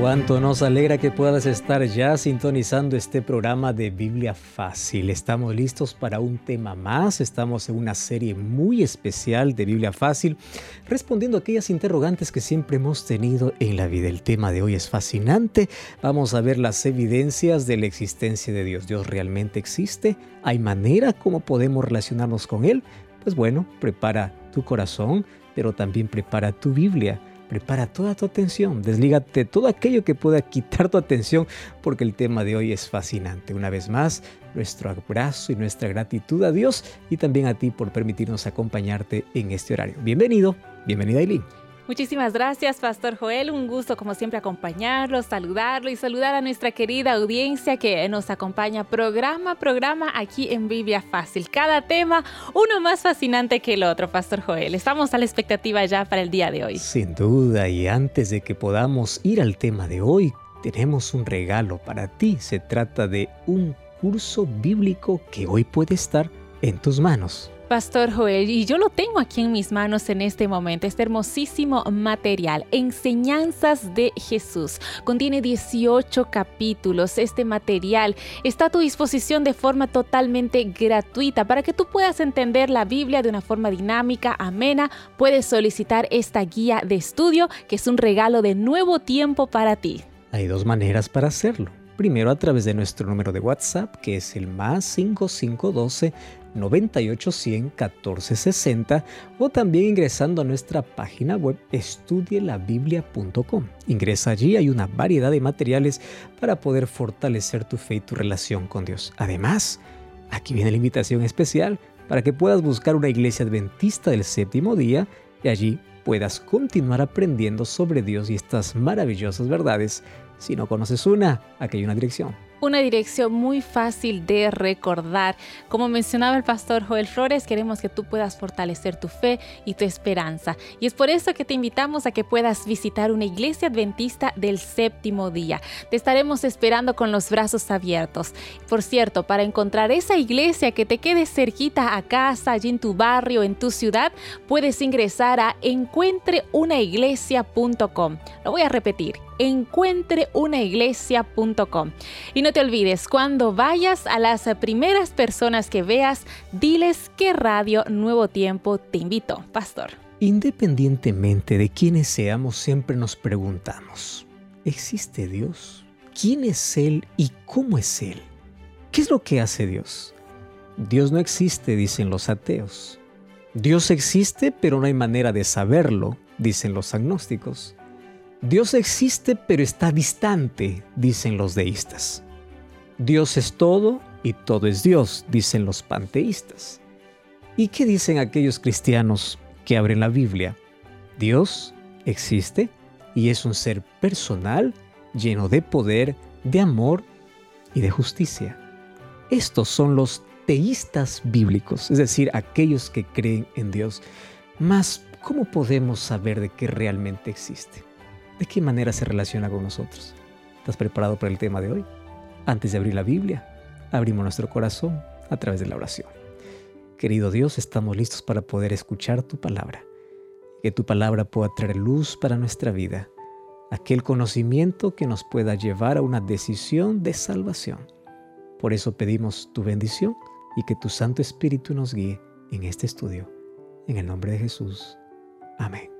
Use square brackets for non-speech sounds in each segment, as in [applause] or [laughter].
Cuánto nos alegra que puedas estar ya sintonizando este programa de Biblia Fácil. Estamos listos para un tema más. Estamos en una serie muy especial de Biblia Fácil, respondiendo a aquellas interrogantes que siempre hemos tenido en la vida. El tema de hoy es fascinante. Vamos a ver las evidencias de la existencia de Dios. ¿Dios realmente existe? ¿Hay manera como podemos relacionarnos con Él? Pues bueno, prepara tu corazón, pero también prepara tu Biblia Prepara toda tu atención, deslígate todo aquello que pueda quitar tu atención porque el tema de hoy es fascinante. Una vez más, nuestro abrazo y nuestra gratitud a Dios y también a ti por permitirnos acompañarte en este horario. Bienvenido, bienvenida Aileen. Muchísimas gracias, Pastor Joel. Un gusto, como siempre, acompañarlo, saludarlo y saludar a nuestra querida audiencia que nos acompaña programa a programa aquí en Biblia Fácil. Cada tema, uno más fascinante que el otro, Pastor Joel. Estamos a la expectativa ya para el día de hoy. Sin duda, y antes de que podamos ir al tema de hoy, tenemos un regalo para ti. Se trata de un curso bíblico que hoy puede estar en tus manos. Pastor Joel, y yo lo tengo aquí en mis manos en este momento, este hermosísimo material, Enseñanzas de Jesús. Contiene 18 capítulos. Este material está a tu disposición de forma totalmente gratuita para que tú puedas entender la Biblia de una forma dinámica, amena. Puedes solicitar esta guía de estudio, que es un regalo de nuevo tiempo para ti. Hay dos maneras para hacerlo. Primero a través de nuestro número de WhatsApp, que es el más 5512 9810 1460 o también ingresando a nuestra página web estudielabiblia.com. Ingresa allí, hay una variedad de materiales para poder fortalecer tu fe y tu relación con Dios. Además, aquí viene la invitación especial para que puedas buscar una iglesia adventista del séptimo día y allí puedas continuar aprendiendo sobre Dios y estas maravillosas verdades. Si no conoces una, aquí hay una dirección una dirección muy fácil de recordar. Como mencionaba el pastor Joel Flores, queremos que tú puedas fortalecer tu fe y tu esperanza. Y es por eso que te invitamos a que puedas visitar una iglesia adventista del séptimo día. Te estaremos esperando con los brazos abiertos. Por cierto, para encontrar esa iglesia que te quede cerquita a casa, allí en tu barrio, en tu ciudad, puedes ingresar a encuentreunaiglesia.com. Lo voy a repetir encuentreunaiglesia.com. Y no te olvides, cuando vayas a las primeras personas que veas, diles que Radio Nuevo Tiempo te invito, pastor. Independientemente de quiénes seamos, siempre nos preguntamos, ¿existe Dios? ¿Quién es Él y cómo es Él? ¿Qué es lo que hace Dios? Dios no existe, dicen los ateos. Dios existe, pero no hay manera de saberlo, dicen los agnósticos. Dios existe pero está distante, dicen los deístas. Dios es todo y todo es Dios, dicen los panteístas. ¿Y qué dicen aquellos cristianos que abren la Biblia? Dios existe y es un ser personal, lleno de poder, de amor y de justicia. Estos son los teístas bíblicos, es decir, aquellos que creen en Dios. Mas, ¿cómo podemos saber de qué realmente existe? ¿De qué manera se relaciona con nosotros? ¿Estás preparado para el tema de hoy? Antes de abrir la Biblia, abrimos nuestro corazón a través de la oración. Querido Dios, estamos listos para poder escuchar tu palabra. Que tu palabra pueda traer luz para nuestra vida, aquel conocimiento que nos pueda llevar a una decisión de salvación. Por eso pedimos tu bendición y que tu Santo Espíritu nos guíe en este estudio. En el nombre de Jesús. Amén.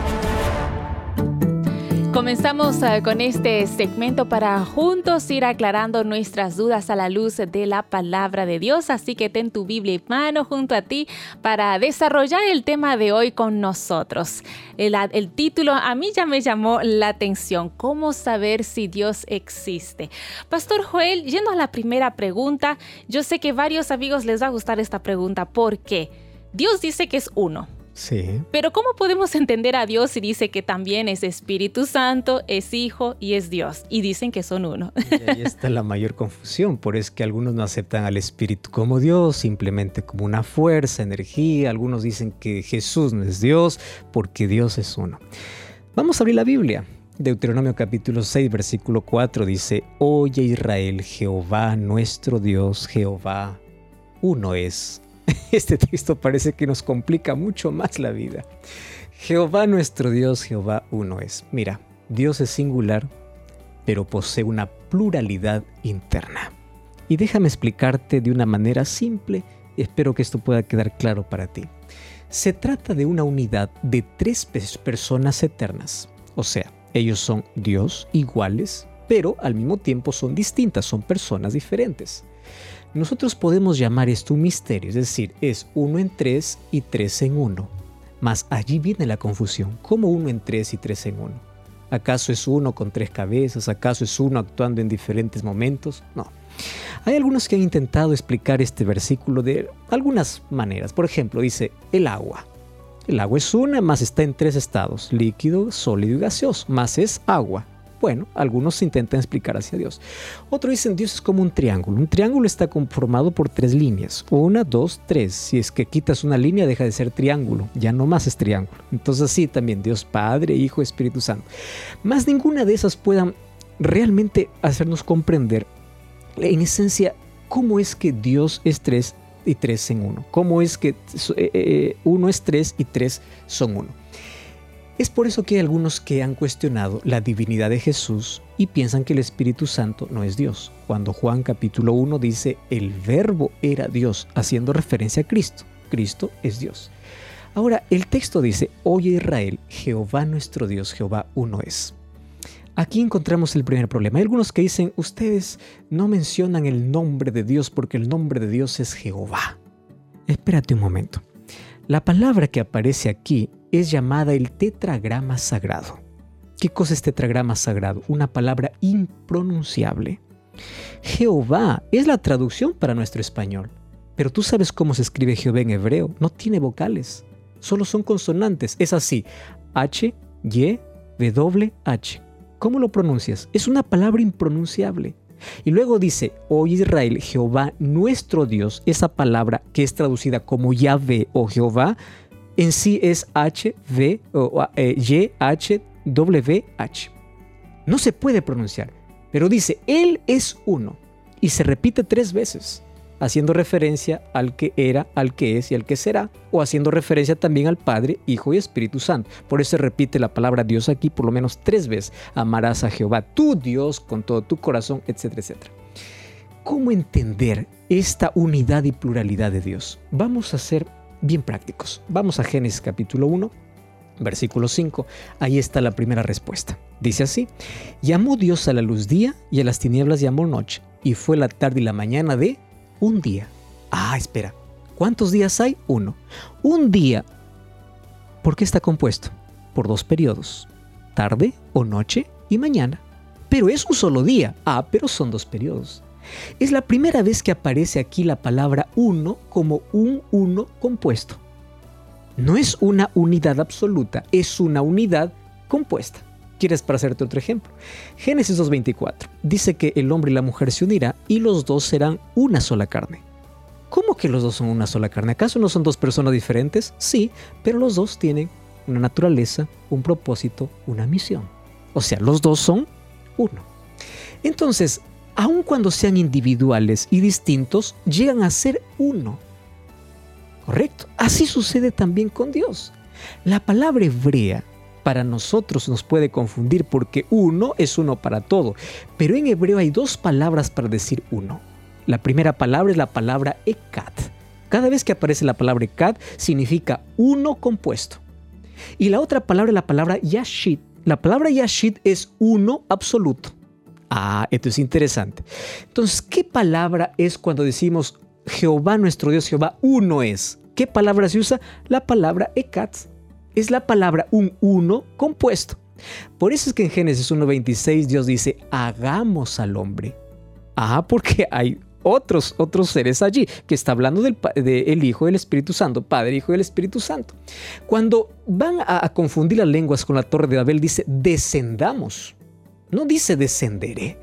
Comenzamos eh, con este segmento para juntos ir aclarando nuestras dudas a la luz de la palabra de Dios. Así que ten tu Biblia en mano junto a ti para desarrollar el tema de hoy con nosotros. El, el título a mí ya me llamó la atención. ¿Cómo saber si Dios existe? Pastor Joel, yendo a la primera pregunta, yo sé que varios amigos les va a gustar esta pregunta. ¿Por qué? Dios dice que es uno Sí. Pero ¿cómo podemos entender a Dios si dice que también es Espíritu Santo, es Hijo y es Dios? Y dicen que son uno. Y ahí está la mayor confusión, por eso es que algunos no aceptan al Espíritu como Dios, simplemente como una fuerza, energía. Algunos dicen que Jesús no es Dios porque Dios es uno. Vamos a abrir la Biblia. Deuteronomio capítulo 6, versículo 4 dice, Oye Israel, Jehová nuestro Dios, Jehová uno es. [laughs] Este texto parece que nos complica mucho más la vida. Jehová nuestro Dios, Jehová uno es. Mira, Dios es singular, pero posee una pluralidad interna. Y déjame explicarte de una manera simple, espero que esto pueda quedar claro para ti. Se trata de una unidad de tres personas eternas. O sea, ellos son Dios iguales, pero al mismo tiempo son distintas, son personas diferentes. Nosotros podemos llamar esto un misterio, es decir, es uno en tres y tres en uno. Mas allí viene la confusión. ¿Cómo uno en tres y tres en uno? ¿Acaso es uno con tres cabezas? ¿Acaso es uno actuando en diferentes momentos? No. Hay algunos que han intentado explicar este versículo de algunas maneras. Por ejemplo, dice el agua. El agua es una, más está en tres estados, líquido, sólido y gaseoso, más es agua. Bueno, algunos intentan explicar hacia Dios. Otros dicen Dios es como un triángulo. Un triángulo está conformado por tres líneas. Una, dos, tres. Si es que quitas una línea deja de ser triángulo. Ya no más es triángulo. Entonces así también Dios Padre, Hijo, Espíritu Santo. Más ninguna de esas puedan realmente hacernos comprender en esencia cómo es que Dios es tres y tres en uno. Cómo es que eh, eh, uno es tres y tres son uno. Es por eso que hay algunos que han cuestionado la divinidad de Jesús y piensan que el Espíritu Santo no es Dios, cuando Juan capítulo 1 dice el verbo era Dios, haciendo referencia a Cristo. Cristo es Dios. Ahora, el texto dice, oye Israel, Jehová nuestro Dios, Jehová uno es. Aquí encontramos el primer problema. Hay algunos que dicen, ustedes no mencionan el nombre de Dios porque el nombre de Dios es Jehová. Espérate un momento. La palabra que aparece aquí es llamada el tetragrama sagrado. ¿Qué cosa es tetragrama sagrado? Una palabra impronunciable. Jehová es la traducción para nuestro español, pero tú sabes cómo se escribe Jehová en hebreo, no tiene vocales, solo son consonantes, es así, H, Y, W, H. ¿Cómo lo pronuncias? Es una palabra impronunciable. Y luego dice, oh Israel, Jehová nuestro Dios, esa palabra que es traducida como Yahvé o Jehová, en sí es H, V, o, eh, Y, H, W, H. No se puede pronunciar, pero dice, Él es uno. Y se repite tres veces, haciendo referencia al que era, al que es y al que será, o haciendo referencia también al Padre, Hijo y Espíritu Santo. Por eso repite la palabra Dios aquí por lo menos tres veces. Amarás a Jehová, tu Dios, con todo tu corazón, etcétera, etcétera. ¿Cómo entender esta unidad y pluralidad de Dios? Vamos a hacer bien prácticos. Vamos a Génesis capítulo 1, versículo 5. Ahí está la primera respuesta. Dice así, llamó Dios a la luz día y a las tinieblas llamó noche, y fue la tarde y la mañana de un día. Ah, espera, ¿cuántos días hay? Uno. Un día, ¿por qué está compuesto? Por dos periodos, tarde o noche y mañana. Pero es un solo día. Ah, pero son dos periodos. Es la primera vez que aparece aquí la palabra uno como un uno compuesto. No es una unidad absoluta, es una unidad compuesta. ¿Quieres para hacerte otro ejemplo? Génesis 2.24 dice que el hombre y la mujer se unirán y los dos serán una sola carne. ¿Cómo que los dos son una sola carne? ¿Acaso no son dos personas diferentes? Sí, pero los dos tienen una naturaleza, un propósito, una misión. O sea, los dos son uno. Entonces, aun cuando sean individuales y distintos, llegan a ser uno. ¿Correcto? Así sucede también con Dios. La palabra hebrea para nosotros nos puede confundir porque uno es uno para todo, pero en hebreo hay dos palabras para decir uno. La primera palabra es la palabra ekat. Cada vez que aparece la palabra ekat significa uno compuesto. Y la otra palabra es la palabra yashit. La palabra yashit es uno absoluto. Ah, esto es interesante. Entonces, ¿qué palabra es cuando decimos Jehová nuestro Dios, Jehová uno es? ¿Qué palabra se usa? La palabra ekatz. Es la palabra un uno compuesto. Por eso es que en Génesis 1.26 Dios dice, hagamos al hombre. Ah, porque hay otros, otros seres allí, que está hablando del de Hijo del Espíritu Santo, Padre, Hijo del Espíritu Santo. Cuando van a, a confundir las lenguas con la Torre de Babel, dice descendamos, no dice descenderé.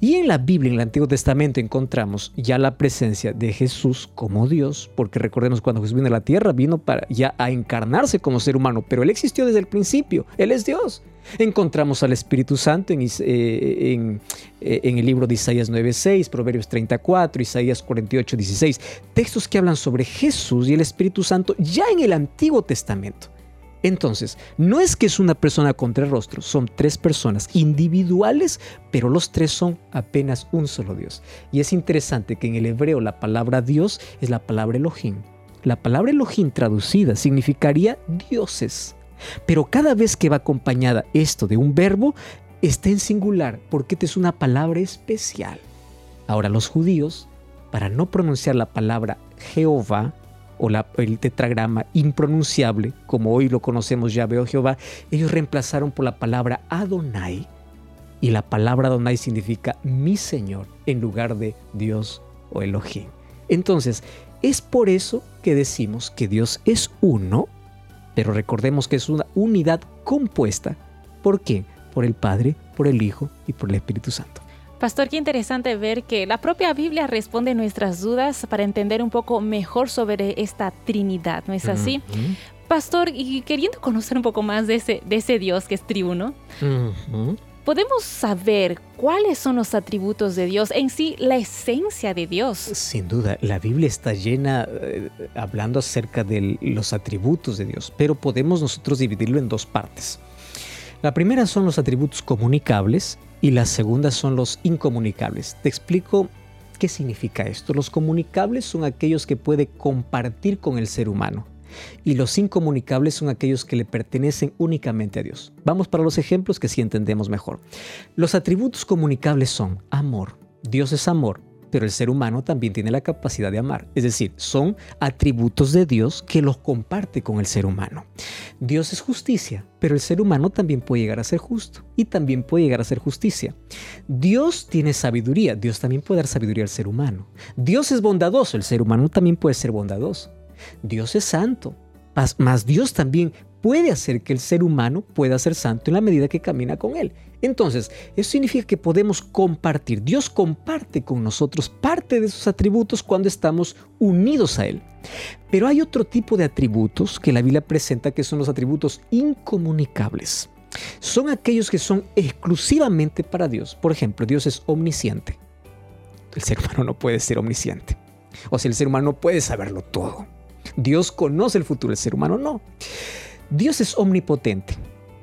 Y en la Biblia, en el Antiguo Testamento, encontramos ya la presencia de Jesús como Dios, porque recordemos cuando Jesús vino a la tierra, vino para ya a encarnarse como ser humano, pero Él existió desde el principio, Él es Dios. Encontramos al Espíritu Santo en, eh, eh, en el libro de Isaías 9.6, Proverbios 34, Isaías 48.16, textos que hablan sobre Jesús y el Espíritu Santo ya en el Antiguo Testamento. Entonces, no es que es una persona con tres rostros, son tres personas individuales, pero los tres son apenas un solo Dios. Y es interesante que en el hebreo la palabra Dios es la palabra Elohim. La palabra Elohim traducida significaría dioses. Pero cada vez que va acompañada esto de un verbo, está en singular, porque es una palabra especial. Ahora los judíos, para no pronunciar la palabra Jehová, o el tetragrama impronunciable, como hoy lo conocemos ya veo Jehová, ellos reemplazaron por la palabra Adonai. Y la palabra Adonai significa mi Señor en lugar de Dios o Elohim. Entonces, es por eso que decimos que Dios es uno, pero recordemos que es una unidad compuesta. ¿Por qué? Por el Padre, por el Hijo y por el Espíritu Santo. Pastor, qué interesante ver que la propia Biblia responde nuestras dudas para entender un poco mejor sobre esta Trinidad, ¿no es así? Pastor, y queriendo conocer un poco más de ese, de ese Dios que es triuno, ¿podemos saber cuáles son los atributos de Dios, en sí la esencia de Dios? Sin duda, la Biblia está llena eh, hablando acerca de los atributos de Dios, pero podemos nosotros dividirlo en dos partes. La primera son los atributos comunicables y la segunda son los incomunicables. Te explico qué significa esto. Los comunicables son aquellos que puede compartir con el ser humano y los incomunicables son aquellos que le pertenecen únicamente a Dios. Vamos para los ejemplos que sí entendemos mejor. Los atributos comunicables son amor. Dios es amor pero el ser humano también tiene la capacidad de amar. Es decir, son atributos de Dios que los comparte con el ser humano. Dios es justicia, pero el ser humano también puede llegar a ser justo y también puede llegar a ser justicia. Dios tiene sabiduría, Dios también puede dar sabiduría al ser humano. Dios es bondadoso, el ser humano también puede ser bondadoso. Dios es santo, más Dios también puede hacer que el ser humano pueda ser santo en la medida que camina con Él. Entonces, eso significa que podemos compartir. Dios comparte con nosotros parte de sus atributos cuando estamos unidos a Él. Pero hay otro tipo de atributos que la Biblia presenta que son los atributos incomunicables. Son aquellos que son exclusivamente para Dios. Por ejemplo, Dios es omnisciente. El ser humano no puede ser omnisciente. O sea, el ser humano no puede saberlo todo. Dios conoce el futuro, el ser humano no. Dios es omnipotente.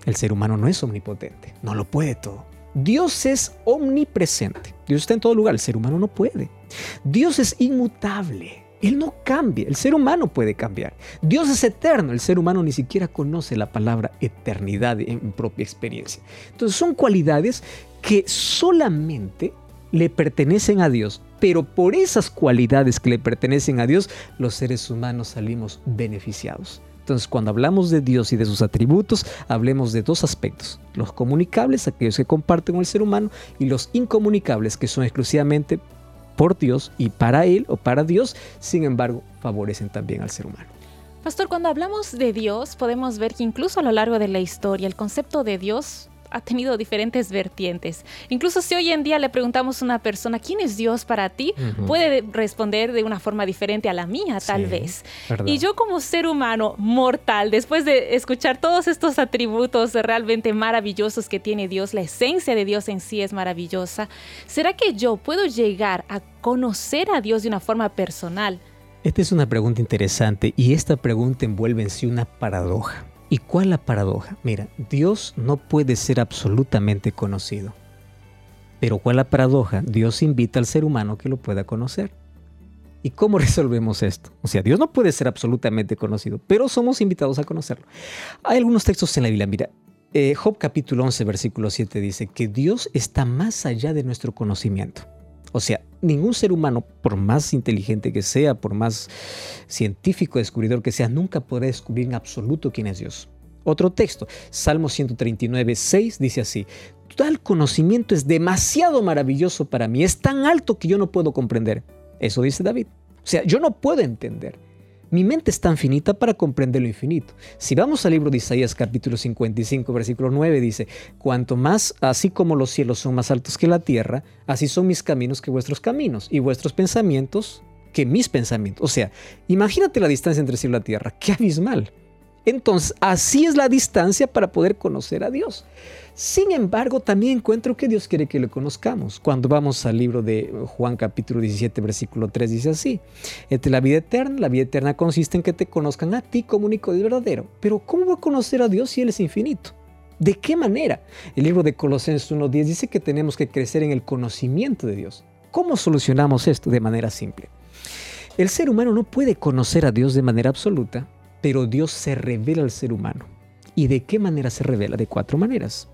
El ser humano no es omnipotente, no lo puede todo. Dios es omnipresente. Dios está en todo lugar, el ser humano no puede. Dios es inmutable. Él no cambia, el ser humano puede cambiar. Dios es eterno, el ser humano ni siquiera conoce la palabra eternidad en propia experiencia. Entonces son cualidades que solamente le pertenecen a Dios, pero por esas cualidades que le pertenecen a Dios, los seres humanos salimos beneficiados. Entonces, cuando hablamos de Dios y de sus atributos, hablemos de dos aspectos. Los comunicables, aquellos que comparten con el ser humano, y los incomunicables, que son exclusivamente por Dios y para Él o para Dios, sin embargo, favorecen también al ser humano. Pastor, cuando hablamos de Dios, podemos ver que incluso a lo largo de la historia, el concepto de Dios ha tenido diferentes vertientes. Incluso si hoy en día le preguntamos a una persona, ¿quién es Dios para ti? Puede responder de una forma diferente a la mía, tal vez. Y yo como ser humano mortal, después de escuchar todos estos atributos realmente maravillosos que tiene Dios, la esencia de Dios en sí es maravillosa, ¿será que yo puedo llegar a conocer a Dios de una forma personal? Esta es una pregunta interesante y esta pregunta envuelve en sí una paradoja. ¿Y cuál la paradoja? Mira, Dios no puede ser absolutamente conocido. Pero ¿cuál la paradoja? Dios invita al ser humano que lo pueda conocer. ¿Y cómo [laughs] resolvemos esto? O sea, Dios no puede ser absolutamente conocido, pero somos invitados a conocerlo. Hay algunos textos en la Biblia. Mira, eh, Job capítulo 11, versículo 7 dice que Dios está más allá de nuestro conocimiento. O sea, ningún ser humano, por más inteligente que sea, por más científico, descubridor que sea, nunca podrá descubrir en absoluto quién es Dios. Otro texto, Salmo 139, 6 dice así, tal conocimiento es demasiado maravilloso para mí, es tan alto que yo no puedo comprender. Eso dice David. O sea, yo no puedo entender. Mi mente es tan finita para comprender lo infinito. Si vamos al libro de Isaías capítulo 55 versículo 9 dice, cuanto más, así como los cielos son más altos que la tierra, así son mis caminos que vuestros caminos y vuestros pensamientos que mis pensamientos. O sea, imagínate la distancia entre cielo y la tierra, qué abismal. Entonces, así es la distancia para poder conocer a Dios. Sin embargo, también encuentro que Dios quiere que lo conozcamos. Cuando vamos al libro de Juan capítulo 17, versículo 3, dice así, entre la vida eterna, la vida eterna consiste en que te conozcan a ti como único y verdadero. Pero ¿cómo va a conocer a Dios si Él es infinito? ¿De qué manera? El libro de Colosenses 1.10 dice que tenemos que crecer en el conocimiento de Dios. ¿Cómo solucionamos esto? De manera simple. El ser humano no puede conocer a Dios de manera absoluta pero Dios se revela al ser humano. ¿Y de qué manera se revela? De cuatro maneras.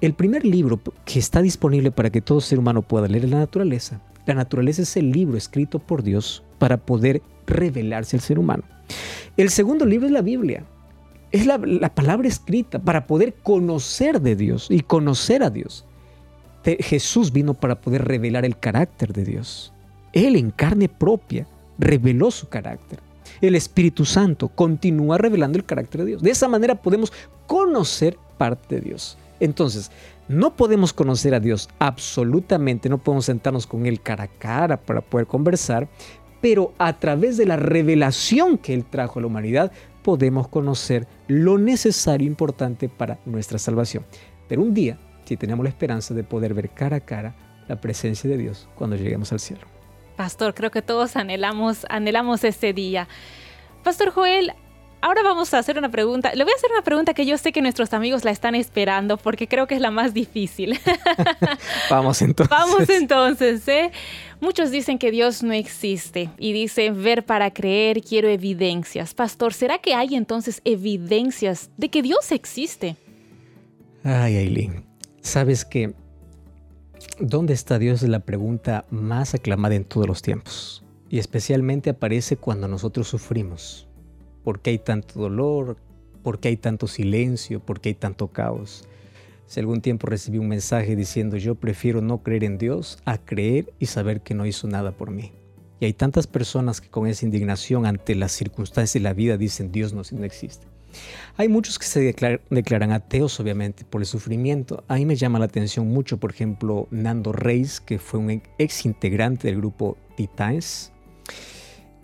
El primer libro que está disponible para que todo ser humano pueda leer es la naturaleza. La naturaleza es el libro escrito por Dios para poder revelarse al ser humano. El segundo libro es la Biblia. Es la, la palabra escrita para poder conocer de Dios y conocer a Dios. Jesús vino para poder revelar el carácter de Dios. Él en carne propia reveló su carácter el Espíritu Santo continúa revelando el carácter de Dios. De esa manera podemos conocer parte de Dios. Entonces, no podemos conocer a Dios absolutamente, no podemos sentarnos con Él cara a cara para poder conversar, pero a través de la revelación que Él trajo a la humanidad, podemos conocer lo necesario e importante para nuestra salvación. Pero un día, si tenemos la esperanza de poder ver cara a cara la presencia de Dios cuando lleguemos al cielo. Pastor, creo que todos anhelamos, anhelamos ese día. Pastor Joel, ahora vamos a hacer una pregunta. Le voy a hacer una pregunta que yo sé que nuestros amigos la están esperando porque creo que es la más difícil. [laughs] vamos entonces. Vamos entonces. ¿eh? Muchos dicen que Dios no existe y dicen ver para creer, quiero evidencias. Pastor, ¿será que hay entonces evidencias de que Dios existe? Ay, Aileen, sabes que ¿Dónde está Dios? es la pregunta más aclamada en todos los tiempos. Y especialmente aparece cuando nosotros sufrimos. ¿Por qué hay tanto dolor? ¿Por qué hay tanto silencio? ¿Por qué hay tanto caos? Si algún tiempo recibí un mensaje diciendo yo prefiero no creer en Dios a creer y saber que no hizo nada por mí. Y hay tantas personas que con esa indignación ante las circunstancias de la vida dicen Dios no existe. Hay muchos que se declaran, ateos, obviamente, por el sufrimiento. A mí me llama la atención mucho, por ejemplo, Nando Reis, que fue un ex integrante del grupo Titans.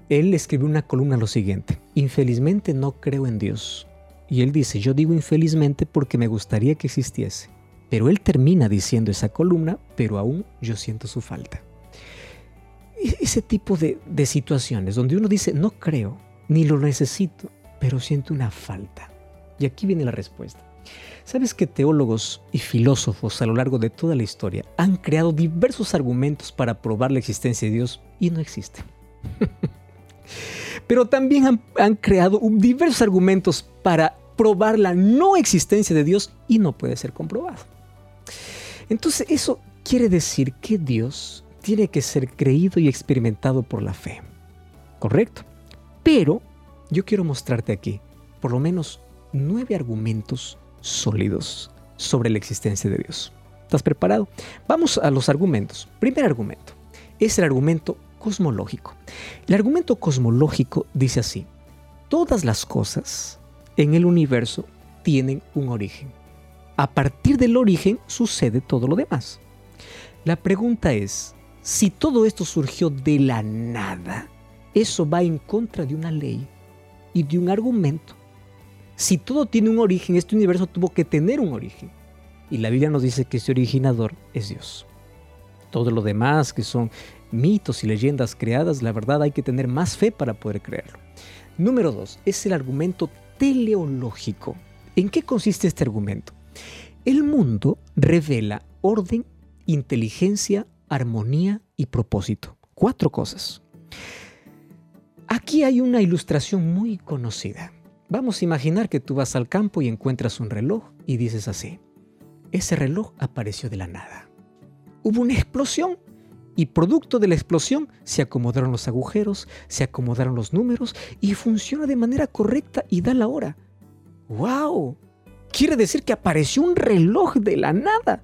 Él escribió una columna lo siguiente, infelizmente no creo en Dios. Y él dice, yo digo infelizmente porque me gustaría que existiese. Pero él termina diciendo esa columna, pero aún yo siento su falta. E-, ese tipo de situaciones donde uno dice, no creo, ni lo necesito, pero siento una falta. Y aquí viene la respuesta. ¿Sabes que teólogos y filósofos a lo largo de toda la historia han creado diversos argumentos para probar la existencia de Dios y no existe? [laughs] Pero también han, creado diversos argumentos para probar la no existencia de Dios y no puede ser comprobado. Entonces eso quiere decir que Dios tiene que ser creído y experimentado por la fe. ¿Correcto? Pero yo quiero mostrarte aquí por lo menos nueve argumentos sólidos sobre la existencia de Dios. ¿Estás preparado? Vamos a los argumentos. Primer argumento es el argumento cosmológico. El argumento cosmológico dice así, todas las cosas en el universo tienen un origen. A partir del origen sucede todo lo demás. La pregunta es, si todo esto surgió de la nada, eso va en contra de una ley y de un argumento. Si todo tiene un origen, este universo tuvo que tener un origen. Y la Biblia nos dice que ese originador es Dios. Todo lo demás que son mitos y leyendas creadas, la verdad hay que tener más fe para poder creerlo. Número dos, es el argumento teleológico. ¿En qué consiste este argumento? El mundo revela orden, inteligencia, armonía y propósito. Cuatro cosas. Aquí hay una ilustración muy conocida. Vamos a imaginar que tú vas al campo y encuentras un reloj y dices así, ese reloj apareció de la nada. Hubo una explosión y producto de la explosión se acomodaron los agujeros, se acomodaron los números y funciona de manera correcta y da la hora. ¡Wow! Quiere decir que apareció un reloj de la nada.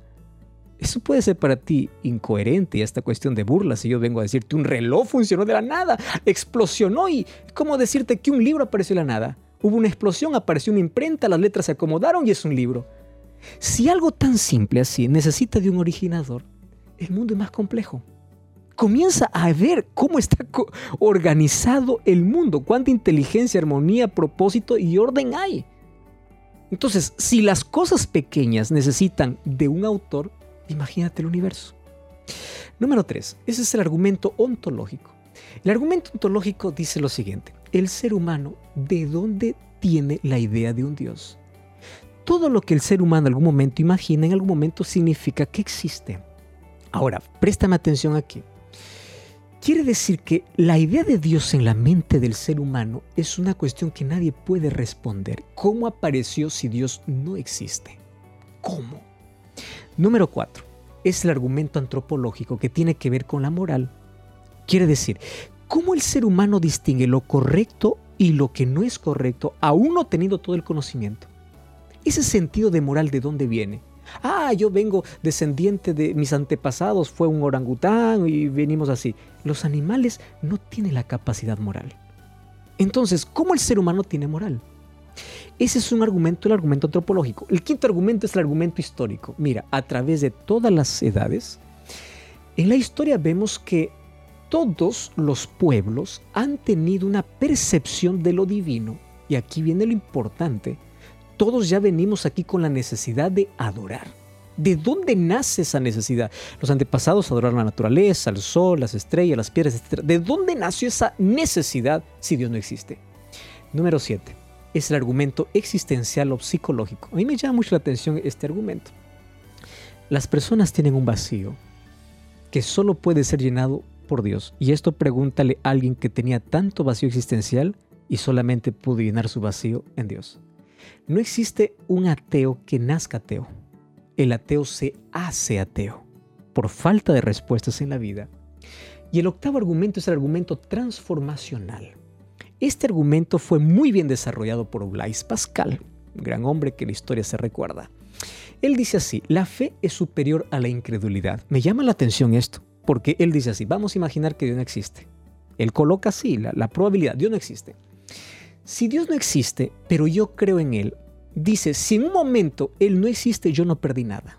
Eso puede ser para ti incoherente esta cuestión de burla si yo vengo a decirte un reloj funcionó de la nada, explosionó y como decirte que un libro apareció de la nada. Hubo una explosión, apareció una imprenta, las letras se acomodaron y es un libro. Si algo tan simple así necesita de un originador, el mundo es más complejo. Comienza a ver cómo está organizado el mundo, cuánta inteligencia, armonía, propósito y orden hay. Entonces, si las cosas pequeñas necesitan de un autor, Imagínate el universo. Número 3. Ese es el argumento ontológico. El argumento ontológico dice lo siguiente. El ser humano, ¿de dónde tiene la idea de un Dios? Todo lo que el ser humano en algún momento imagina, en algún momento significa que existe. Ahora, préstame atención aquí. Quiere decir que la idea de Dios en la mente del ser humano es una cuestión que nadie puede responder. ¿Cómo apareció si Dios no existe? ¿Cómo? Número 4. Es el argumento antropológico que tiene que ver con la moral. Quiere decir, ¿cómo el ser humano distingue lo correcto y lo que no es correcto, aún no teniendo todo el conocimiento? Ese sentido de moral de dónde viene. Ah, yo vengo descendiente de mis antepasados, fue un orangután y venimos así. Los animales no tienen la capacidad moral. Entonces, ¿cómo el ser humano tiene moral? Ese es un argumento, el argumento antropológico. El quinto argumento es el argumento histórico. Mira, a través de todas las edades, en la historia vemos que todos los pueblos han tenido una percepción de lo divino. Y aquí viene lo importante. Todos ya venimos aquí con la necesidad de adorar. ¿De dónde nace esa necesidad? Los antepasados adoraron la naturaleza, el sol, las estrellas, las piedras, etc. ¿De dónde nació esa necesidad si Dios no existe? Número 7 es el argumento existencial o psicológico. A mí me llama mucho la atención este argumento. Las personas tienen un vacío que solo puede ser llenado por Dios. Y esto pregúntale a alguien que tenía tanto vacío existencial y solamente pudo llenar su vacío en Dios. No existe un ateo que nazca ateo. El ateo se hace ateo por falta de respuestas en la vida. Y el octavo argumento es el argumento transformacional. Este argumento fue muy bien desarrollado por Blaise Pascal, un gran hombre que la historia se recuerda. Él dice así, la fe es superior a la incredulidad. Me llama la atención esto, porque él dice así, vamos a imaginar que Dios no existe. Él coloca así la, la probabilidad, Dios no existe. Si Dios no existe, pero yo creo en Él, dice, si en un momento Él no existe, yo no perdí nada.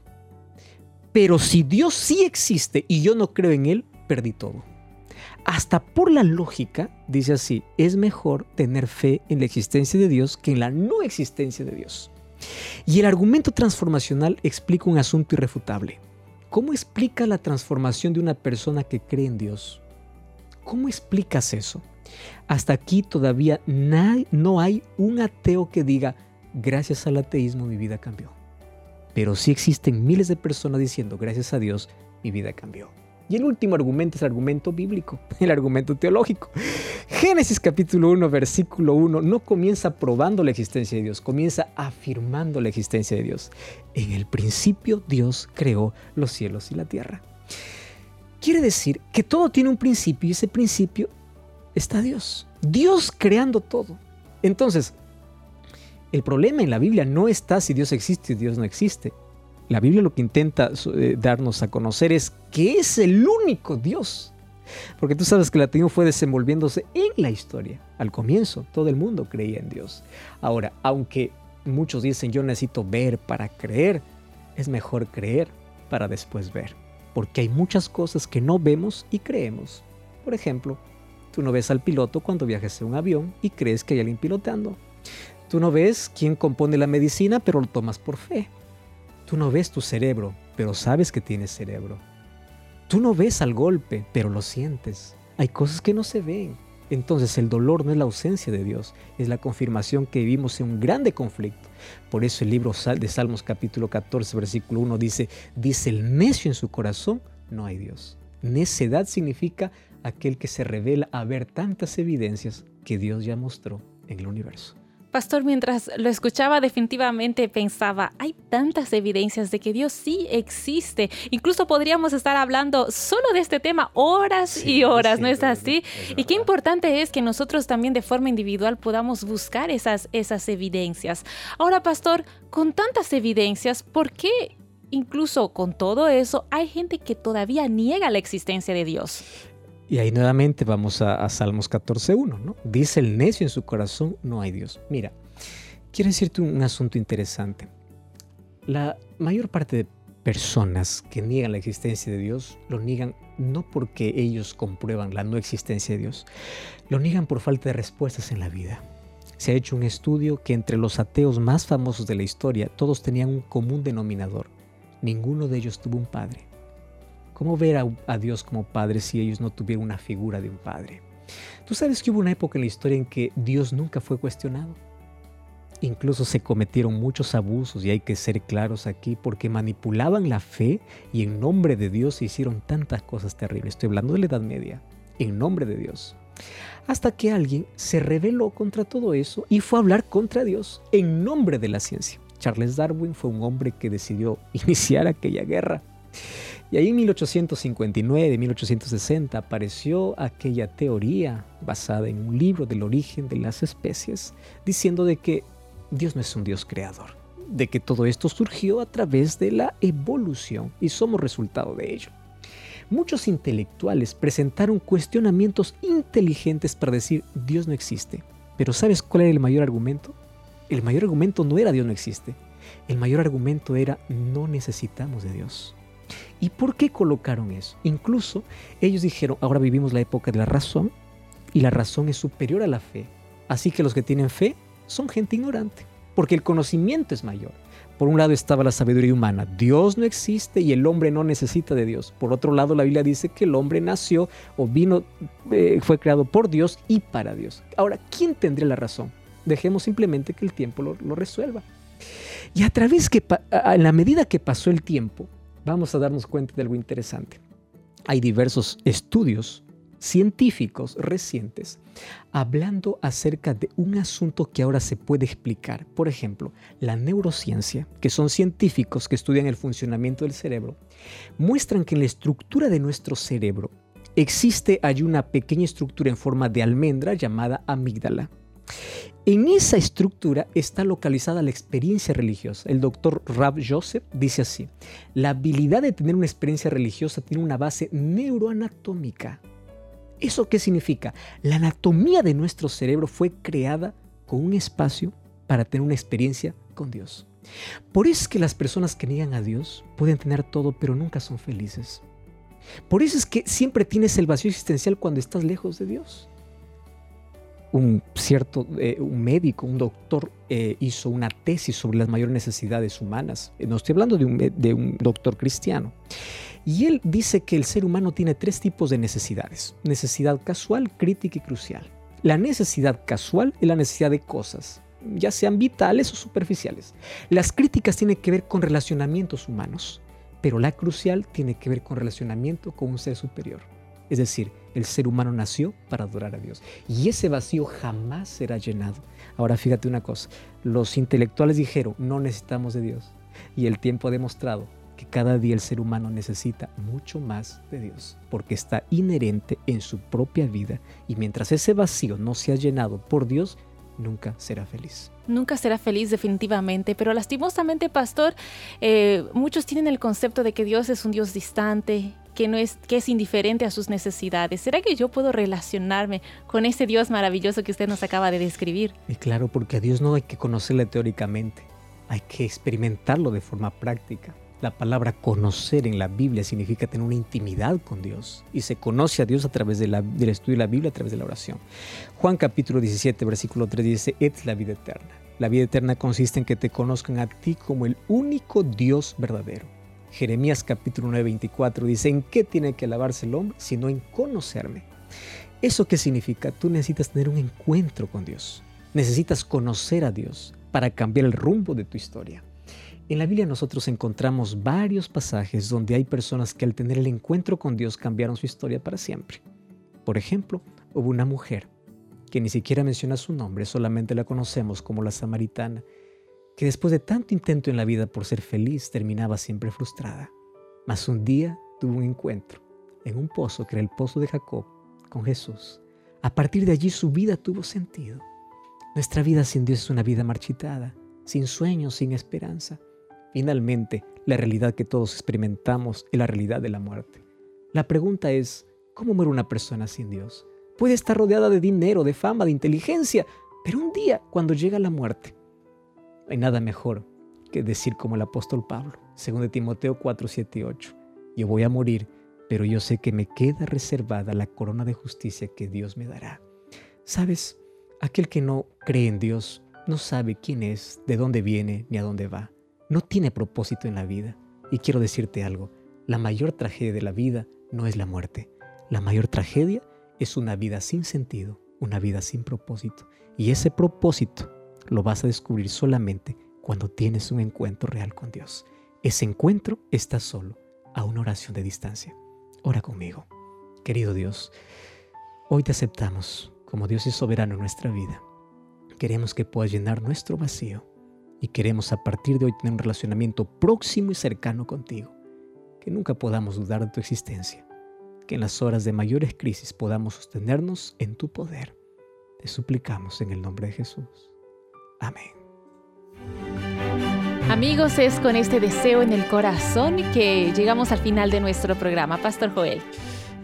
Pero si Dios sí existe y yo no creo en Él, perdí todo hasta por la lógica, dice así, es mejor tener fe en la existencia de Dios que en la no existencia de Dios. Y el argumento transformacional explica un asunto irrefutable. ¿Cómo explica la transformación de una persona que cree en Dios? ¿Cómo explicas eso? Hasta aquí todavía no hay un ateo que diga, gracias al ateísmo mi vida cambió. Pero sí existen miles de personas diciendo, gracias a Dios mi vida cambió. Y el último argumento es el argumento bíblico, [laughs] el argumento teológico. Génesis capítulo 1, versículo 1 no comienza probando la existencia de Dios, comienza afirmando la existencia de Dios. En el principio Dios creó los cielos y la tierra. Quiere decir que todo tiene un principio y ese principio está Dios. Dios creando todo. Entonces, el problema en la Biblia no está si Dios existe o Dios no existe. La Biblia lo que intenta eh, darnos a conocer es que es el único Dios. Porque tú sabes que el ateísmo fue desenvolviéndose en la historia. Al comienzo todo el mundo creía en Dios. Ahora, aunque muchos dicen yo necesito ver para creer, es mejor creer para después ver. Porque hay muchas cosas que no vemos y creemos. Por ejemplo, tú no ves al piloto cuando viajas en un avión y crees que hay alguien pilotando. Tú no ves quién compone la medicina, pero lo tomas por fe. Tú no ves tu cerebro, pero sabes que tienes cerebro. Tú no ves al golpe, pero lo sientes. Hay cosas que no se ven. Entonces el dolor no es la ausencia de Dios, es la confirmación que vivimos en un grande conflicto. Por eso el libro de Salmos capítulo 14 versículo 1 dice, dice el necio en su corazón, no hay Dios. Necedad significa aquel que se revela a ver tantas evidencias que Dios ya mostró en el universo. Pastor, mientras lo escuchaba definitivamente pensaba, hay tantas evidencias de que Dios sí existe. Incluso podríamos estar hablando solo de este tema horas y horas, ¿no es así? y qué importante es que nosotros también de forma individual podamos buscar esas, esas evidencias. Ahora, Pastor, con tantas evidencias, ¿por qué incluso con todo eso, hay gente que todavía niega la existencia de Dios. Y ahí nuevamente vamos a, Salmos 14.1, ¿no? Dice el necio en su corazón, no hay Dios. Mira, quiero decirte un asunto interesante. La mayor parte de personas que niegan la existencia de Dios lo niegan no porque ellos comprueban la no existencia de Dios, lo niegan por falta de respuestas en la vida. Se ha hecho un estudio que entre los ateos más famosos de la historia todos tenían un común denominador. Ninguno de ellos tuvo un padre. ¿Cómo ver a, Dios como padre si ellos no tuvieron una figura de un padre? Tú sabes que hubo una época en la historia en que Dios nunca fue cuestionado. Incluso se cometieron muchos abusos y hay que ser claros aquí porque manipulaban la fe y en nombre de Dios se hicieron tantas cosas terribles. Estoy hablando de la Edad Media, en nombre de Dios. Hasta que alguien se rebeló contra todo eso y fue a hablar contra Dios en nombre de la ciencia. Charles Darwin fue un hombre que decidió [laughs] iniciar aquella guerra. Y ahí en 1859, 1860 apareció aquella teoría basada en un libro del origen de las especies, diciendo de que Dios no es un Dios creador, de que todo esto surgió a través de la evolución y somos resultado de ello. Muchos intelectuales presentaron cuestionamientos inteligentes para decir Dios no existe. Pero ¿sabes cuál era el mayor argumento? El mayor argumento no era Dios no existe. El mayor argumento era no necesitamos de Dios. ¿Y por qué colocaron eso? Incluso ellos dijeron, ahora vivimos la época de la razón y la razón es superior a la fe. Así que los que tienen fe son gente ignorante, porque el conocimiento es mayor. Por un lado estaba la sabiduría humana, Dios no existe y el hombre no necesita de Dios. Por otro lado, la Biblia dice que el hombre nació o vino, eh, fue creado por Dios y para Dios. Ahora, ¿quién tendría la razón? Dejemos simplemente que el tiempo lo, resuelva. Y a través que, a la medida que pasó el tiempo, vamos a darnos cuenta de algo interesante. Hay diversos estudios científicos recientes hablando acerca de un asunto que ahora se puede explicar. Por ejemplo, la neurociencia, que son científicos que estudian el funcionamiento del cerebro, muestran que en la estructura de nuestro cerebro existe hay una pequeña estructura en forma de almendra llamada amígdala. En esa estructura está localizada la experiencia religiosa. El doctor Rav Joseph dice así, la habilidad de tener una experiencia religiosa tiene una base neuroanatómica. ¿Eso qué significa? La anatomía de nuestro cerebro fue creada con un espacio para tener una experiencia con Dios. Por eso es que las personas que niegan a Dios pueden tener todo, pero nunca son felices. Por eso es que siempre tienes el vacío existencial cuando estás lejos de Dios un cierto eh, un médico, un doctor eh, hizo una tesis sobre las mayores necesidades humanas. Eh, no estoy hablando de un, de un doctor cristiano. Y él dice que el ser humano tiene tres tipos de necesidades. Necesidad casual, crítica y crucial. La necesidad casual es la necesidad de cosas, ya sean vitales o superficiales. Las críticas tienen que ver con relacionamientos humanos, pero la crucial tiene que ver con relacionamiento con un ser superior. Es decir, el ser humano nació para adorar a Dios. Y ese vacío jamás será llenado. Ahora fíjate una cosa, los intelectuales dijeron, no necesitamos de Dios. Y el tiempo ha demostrado que cada día el ser humano necesita mucho más de Dios, porque está inherente en su propia vida. Y mientras ese vacío no sea llenado por Dios, nunca será feliz. Nunca será feliz definitivamente, pero lastimosamente, pastor, eh, muchos tienen el concepto de que Dios es un Dios distante, que, no es, que es indiferente a sus necesidades. ¿Será que yo puedo relacionarme con ese Dios maravilloso que usted nos acaba de describir? Y claro, porque a Dios no hay que conocerle teóricamente, hay que experimentarlo de forma práctica. La palabra conocer en la Biblia significa tener una intimidad con Dios y se conoce a Dios a través del estudio de la Biblia, a través de la oración. Juan capítulo 17, versículo 3 dice, es la vida eterna. La vida eterna consiste en que te conozcan a ti como el único Dios verdadero Jeremías capítulo 9, 24 dice, ¿en qué tiene que alabarse el hombre sino en conocerme? ¿Eso qué significa? Tú necesitas tener un encuentro con Dios. Necesitas conocer a Dios para cambiar el rumbo de tu historia. En la Biblia nosotros encontramos varios pasajes donde hay personas que al tener el encuentro con Dios cambiaron su historia para siempre. Por ejemplo, hubo una mujer que ni siquiera menciona su nombre, solamente la conocemos como la samaritana, que después de tanto intento en la vida por ser feliz terminaba siempre frustrada. Mas un día tuvo un encuentro en un pozo que era el pozo de Jacob con Jesús. A partir de allí su vida tuvo sentido. Nuestra vida sin Dios es una vida marchitada, sin sueños, sin esperanza. Finalmente, la realidad que todos experimentamos es la realidad de la muerte. La pregunta es, ¿cómo muere una persona sin Dios? Puede estar rodeada de dinero, de fama, de inteligencia, pero un día, cuando llega la muerte, hay nada mejor que decir como el apóstol Pablo, según de Timoteo 4, 7 y 8. Yo voy a morir, pero yo sé que me queda reservada la corona de justicia que Dios me dará. Sabes, aquel que no cree en Dios no sabe quién es, de dónde viene ni a dónde va. No tiene propósito en la vida. Y quiero decirte algo, la mayor tragedia de la vida no es la muerte. La mayor tragedia es una vida sin sentido, una vida sin propósito. Y ese propósito lo vas a descubrir solamente cuando tienes un encuentro real con Dios. Ese encuentro está solo a una oración de distancia. Ora conmigo. Querido Dios, hoy te aceptamos como Dios es soberano en nuestra vida. Queremos que puedas llenar nuestro vacío y queremos a partir de hoy tener un relacionamiento próximo y cercano contigo. Que nunca podamos dudar de tu existencia. Que en las horas de mayores crisis podamos sostenernos en tu poder. Te suplicamos en el nombre de Jesús. Amén. Amigos, es con este deseo en el corazón que llegamos al final de nuestro programa. Pastor Joel.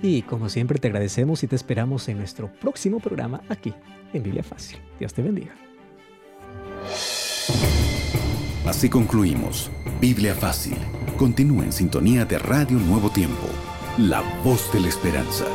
Y como siempre te agradecemos y te esperamos en nuestro próximo programa aquí en Biblia Fácil. Dios te bendiga. Así concluimos Biblia Fácil. Continúa en sintonía de Radio Nuevo Tiempo, la voz de la esperanza.